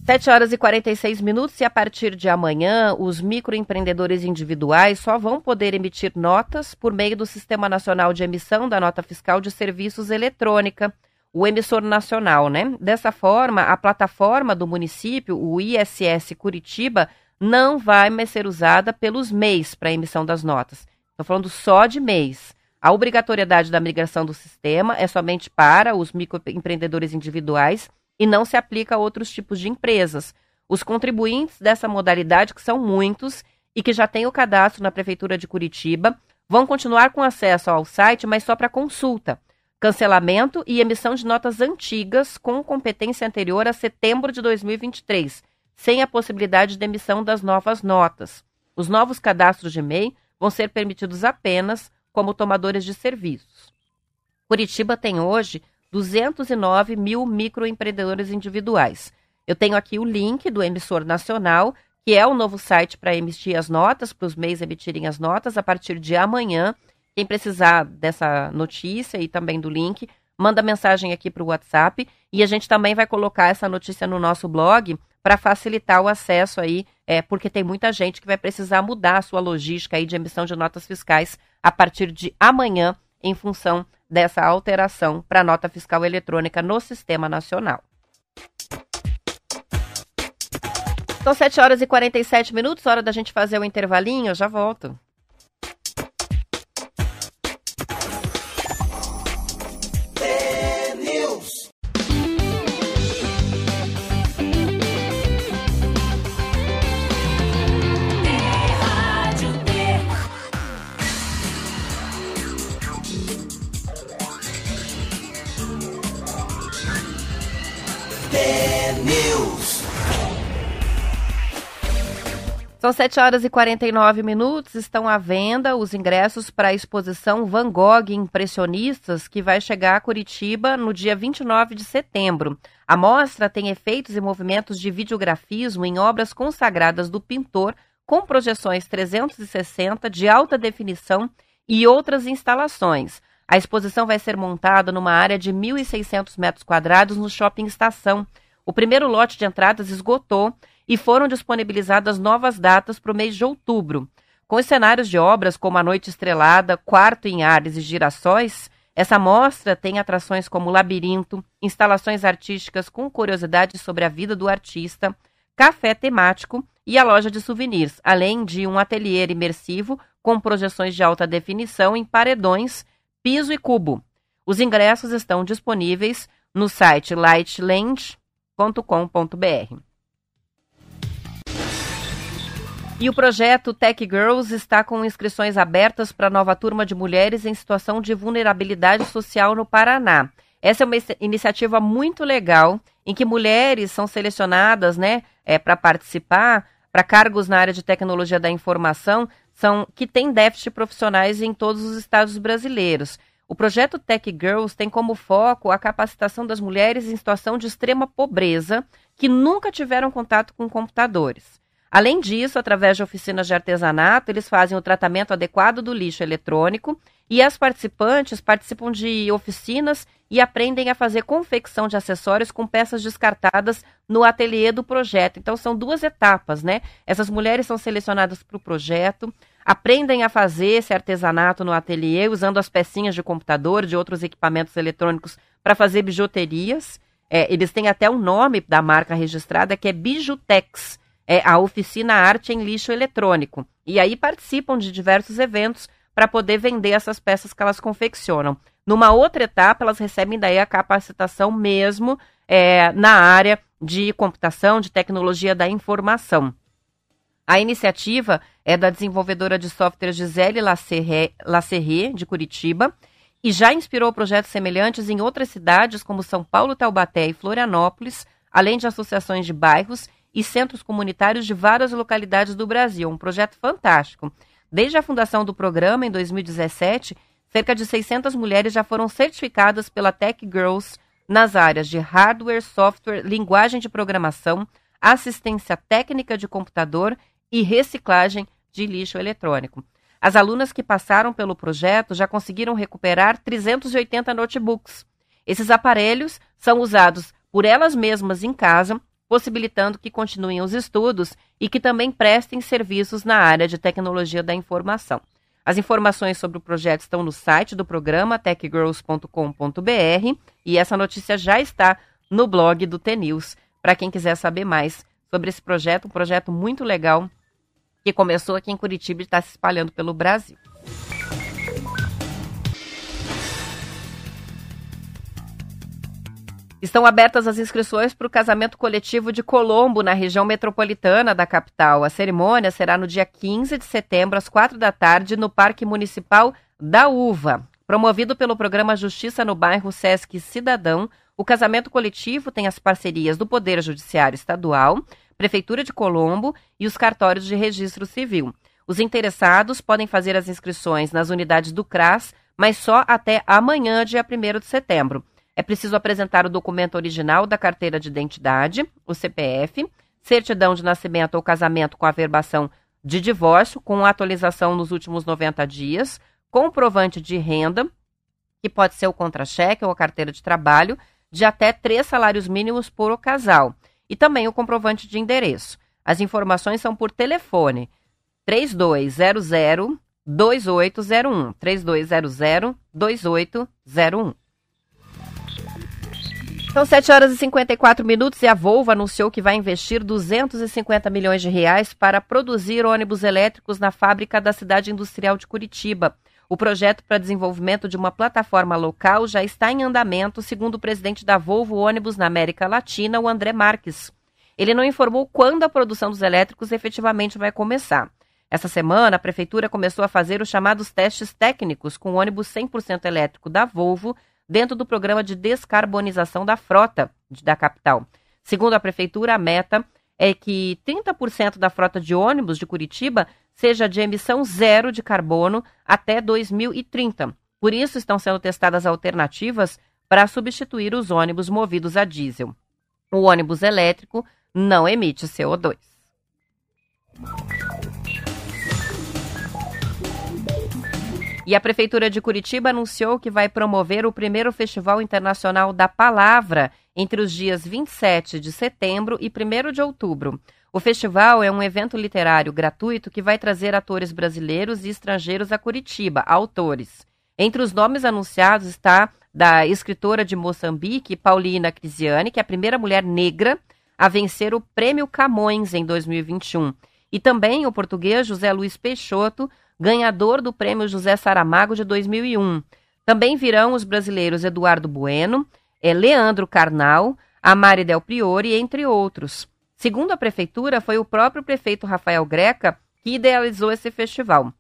7 horas e 46 minutos e a partir de amanhã, os microempreendedores individuais só vão poder emitir notas por meio do Sistema Nacional de Emissão da Nota Fiscal de Serviços Eletrônica, o emissor nacional, né? Dessa forma, a plataforma do município, o ISS Curitiba, não vai mais ser usada pelos MEIs para emissão das notas. Estou falando só de MEIs. A obrigatoriedade da migração do sistema é somente para os microempreendedores individuais e não se aplica a outros tipos de empresas. Os contribuintes dessa modalidade, que são muitos e que já têm o cadastro na Prefeitura de Curitiba, vão continuar com acesso ao site, mas só para consulta, cancelamento e emissão de notas antigas com competência anterior a setembro de 2023, sem a possibilidade de emissão das novas notas. Os novos cadastros de MEI vão ser permitidos apenas como tomadores de serviços. Curitiba tem hoje 209 mil microempreendedores individuais. Eu tenho aqui o link do emissor nacional, que é o novo site para emitir as notas, para os MEIs emitirem as notas a partir de amanhã. Quem precisar dessa notícia e também do link, manda mensagem aqui para o WhatsApp e a gente também vai colocar essa notícia no nosso blog para facilitar o acesso aí, é, porque tem muita gente que vai precisar mudar a sua logística aí de emissão de notas fiscais a partir de amanhã, em função dessa alteração para a nota fiscal eletrônica no Sistema Nacional. São 7 horas e 47 minutos, hora da gente fazer o intervalinho, eu já volto. São 7 horas e 49 minutos. Estão à venda os ingressos para a exposição Van Gogh Impressionistas, que vai chegar a Curitiba no dia 29 de setembro. A mostra tem efeitos e movimentos de videografismo em obras consagradas do pintor, com projeções 360 de alta definição e outras instalações. A exposição vai ser montada numa área de 1.600 metros quadrados no Shopping Estação. O primeiro lote de entradas esgotou e foram disponibilizadas novas datas para o mês de outubro. Com os cenários de obras como A Noite Estrelada, Quarto em Ares e Girassóis, essa mostra tem atrações como Labirinto, instalações artísticas com curiosidades sobre a vida do artista, café temático e a loja de souvenirs, além de um ateliê imersivo com projeções de alta definição em paredões, piso e cubo. Os ingressos estão disponíveis no site lightland.com.br. E o projeto Tech Girls está com inscrições abertas para a nova turma de mulheres em situação de vulnerabilidade social no Paraná. Essa é uma iniciativa muito legal em que mulheres são selecionadas, né, é, para participar para cargos na área de tecnologia da informação, são que têm déficit profissionais em todos os estados brasileiros. O projeto Tech Girls tem como foco a capacitação das mulheres em situação de extrema pobreza que nunca tiveram contato com computadores. Além disso, através de oficinas de artesanato, eles fazem o tratamento adequado do lixo eletrônico e as participantes participam de oficinas e aprendem a fazer confecção de acessórios com peças descartadas no ateliê do projeto. Então, são duas etapas, né? Essas mulheres são selecionadas para o projeto, aprendem a fazer esse artesanato no ateliê, usando as pecinhas de computador, de outros equipamentos eletrônicos, para fazer bijuterias. É, eles têm até um nome da marca registrada que é Bijutex é, a oficina Arte em Lixo Eletrônico. E aí participam de diversos eventos para poder vender essas peças que elas confeccionam. Numa outra etapa, elas recebem daí a capacitação mesmo é, na área de computação, de tecnologia da informação. A iniciativa é da desenvolvedora de software Gisele Lacerre, de Curitiba, e já inspirou projetos semelhantes em outras cidades, como São Paulo, Taubaté e Florianópolis, além de associações de bairros e centros comunitários de várias localidades do Brasil. Um projeto fantástico. Desde a fundação do programa, em 2017, cerca de 600 mulheres já foram certificadas pela Tech Girls nas áreas de hardware, software, linguagem de programação, assistência técnica de computador e reciclagem de lixo eletrônico. As alunas que passaram pelo projeto já conseguiram recuperar 380 notebooks. Esses aparelhos são usados por elas mesmas em casa possibilitando que continuem os estudos e que também prestem serviços na área de tecnologia da informação. As informações sobre o projeto estão no site do programa techgirls.com.br e essa notícia já está no blog do TNews, para quem quiser saber mais sobre esse projeto, um projeto muito legal que começou aqui em Curitiba e está se espalhando pelo Brasil. Estão abertas as inscrições para o casamento coletivo de Colombo, na região metropolitana da capital. A cerimônia será no dia 15 de setembro, às quatro da tarde, no Parque Municipal da Uva. Promovido pelo programa Justiça no Bairro Sesc Cidadão, o casamento coletivo tem as parcerias do Poder Judiciário Estadual, Prefeitura de Colombo e os cartórios de registro civil. Os interessados podem fazer as inscrições nas unidades do CRAS, mas só até amanhã, dia 1 de setembro. É preciso apresentar o documento original da carteira de identidade, o CPF, certidão de nascimento ou casamento com averbação de divórcio, com atualização nos últimos 90 dias, comprovante de renda, que pode ser o contra-cheque ou a carteira de trabalho, de até três salários mínimos por casal, e também o comprovante de endereço. As informações são por telefone 3200 2801 3200 2801. São 7 horas e 54 minutos e a Volvo anunciou que vai investir 250 milhões de reais para produzir ônibus elétricos na fábrica da cidade industrial de Curitiba. O projeto para desenvolvimento de uma plataforma local já está em andamento, segundo o presidente da Volvo Ônibus na América Latina, o André Marques. Ele não informou quando a produção dos elétricos efetivamente vai começar. Essa semana, a prefeitura começou a fazer os chamados testes técnicos com o ônibus 100% elétrico da Volvo dentro do programa de descarbonização da frota da capital. Segundo a prefeitura, a meta é que 30% da frota de ônibus de Curitiba seja de emissão zero de carbono até 2030. Por isso, estão sendo testadas alternativas para substituir os ônibus movidos a diesel. O ônibus elétrico não emite CO2. E a Prefeitura de Curitiba anunciou que vai promover o primeiro Festival Internacional da Palavra entre os dias 27 de setembro e 1 de outubro. O festival é um evento literário gratuito que vai trazer atores brasileiros e estrangeiros a Curitiba, autores. Entre os nomes anunciados está da escritora de Moçambique, Paulina Crisiane, que é a primeira mulher negra a vencer o Prêmio Camões em 2021. E também o português José Luiz Peixoto, ganhador do Prêmio José Saramago de 2001. Também virão os brasileiros Eduardo Bueno, é Leandro Carnal, Amari Del Priori, entre outros. Segundo a prefeitura, foi o próprio prefeito Rafael Greca que idealizou esse festival.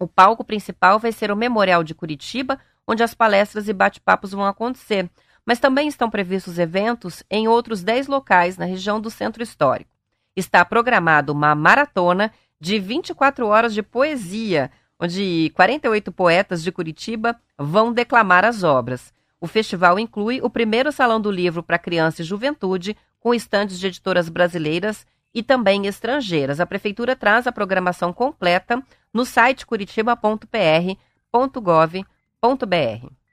O palco principal vai ser o Memorial de Curitiba, onde as palestras e bate-papos vão acontecer, mas também estão previstos eventos em outros 10 locais na região do Centro Histórico. Está programado uma maratona de 24 horas de poesia, onde 48 poetas de Curitiba vão declamar as obras. O festival inclui o primeiro Salão do Livro para Criança e Juventude, com estandes de editoras brasileiras e também estrangeiras. A Prefeitura traz a programação completa no site curitiba.pr.gov.br.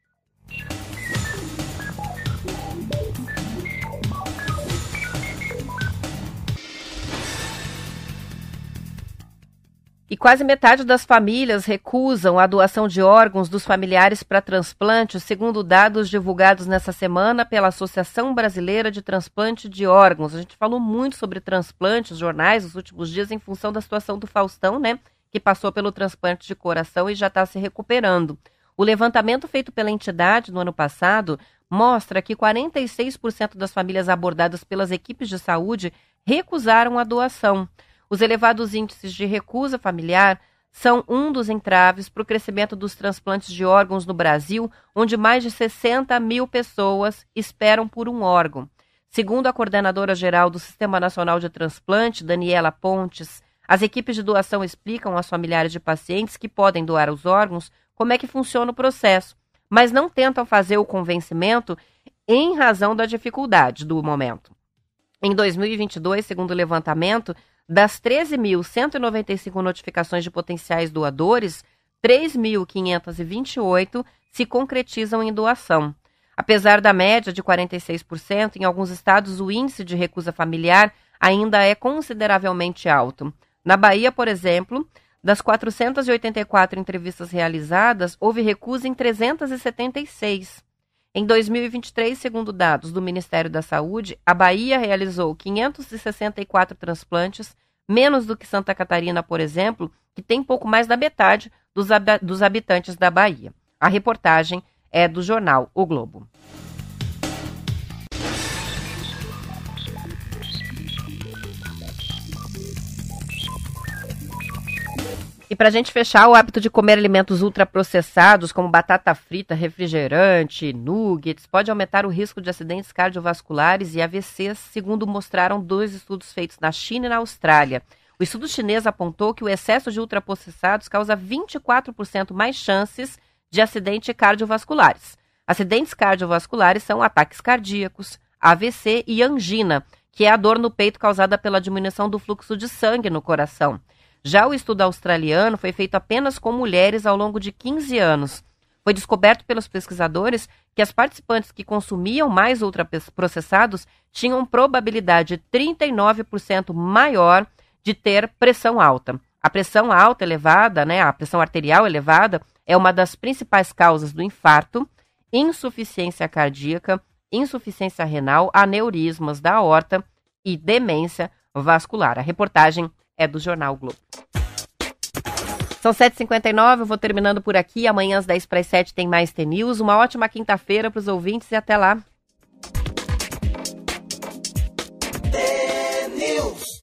E quase metade das famílias recusam a doação de órgãos dos familiares para transplante, segundo dados divulgados nessa semana pela Associação Brasileira de Transplante de Órgãos. A gente falou muito sobre transplante nos jornais nos últimos dias em função da situação do Faustão, né? Que passou pelo transplante de coração e já está se recuperando. O levantamento feito pela entidade no ano passado mostra que 46% das famílias abordadas pelas equipes de saúde recusaram a doação. Os elevados índices de recusa familiar são um dos entraves para o crescimento dos transplantes de órgãos no Brasil, onde mais de 60 mil pessoas esperam por um órgão. Segundo a coordenadora geral do Sistema Nacional de Transplante, Daniela Pontes, as equipes de doação explicam aos familiares de pacientes que podem doar os órgãos como é que funciona o processo, mas não tentam fazer o convencimento em razão da dificuldade do momento. Em 2022, segundo o levantamento, das 13.195 notificações de potenciais doadores, 3.528 se concretizam em doação. Apesar da média de 46%, em alguns estados o índice de recusa familiar ainda é consideravelmente alto. Na Bahia, por exemplo, das 484 entrevistas realizadas, houve recusa em 376. Em 2023, segundo dados do Ministério da Saúde, a Bahia realizou 564 transplantes, menos do que Santa Catarina, por exemplo, que tem pouco mais da metade dos, habitantes da Bahia. A reportagem é do jornal O Globo. E para a gente fechar, o hábito de comer alimentos ultraprocessados, como batata frita, refrigerante, nuggets, pode aumentar o risco de acidentes cardiovasculares e AVCs, segundo mostraram dois estudos feitos na China e na Austrália. O estudo chinês apontou que o excesso de ultraprocessados causa 24% mais chances de acidentes cardiovasculares. Acidentes cardiovasculares são ataques cardíacos, AVC e angina, que é a dor no peito causada pela diminuição do fluxo de sangue no coração. Já o estudo australiano foi feito apenas com mulheres ao longo de 15 anos. Foi descoberto pelos pesquisadores que as participantes que consumiam mais ultraprocessados tinham probabilidade 39% maior de ter pressão alta. A pressão alta elevada, né, a pressão arterial elevada, é uma das principais causas do infarto, insuficiência cardíaca, insuficiência renal, aneurismas da aorta e demência vascular. A reportagem é do Jornal Globo. São 7h59, eu vou terminando por aqui. Amanhã às 10 para as 7 tem mais T-News. Uma ótima quinta-feira para os ouvintes e até lá.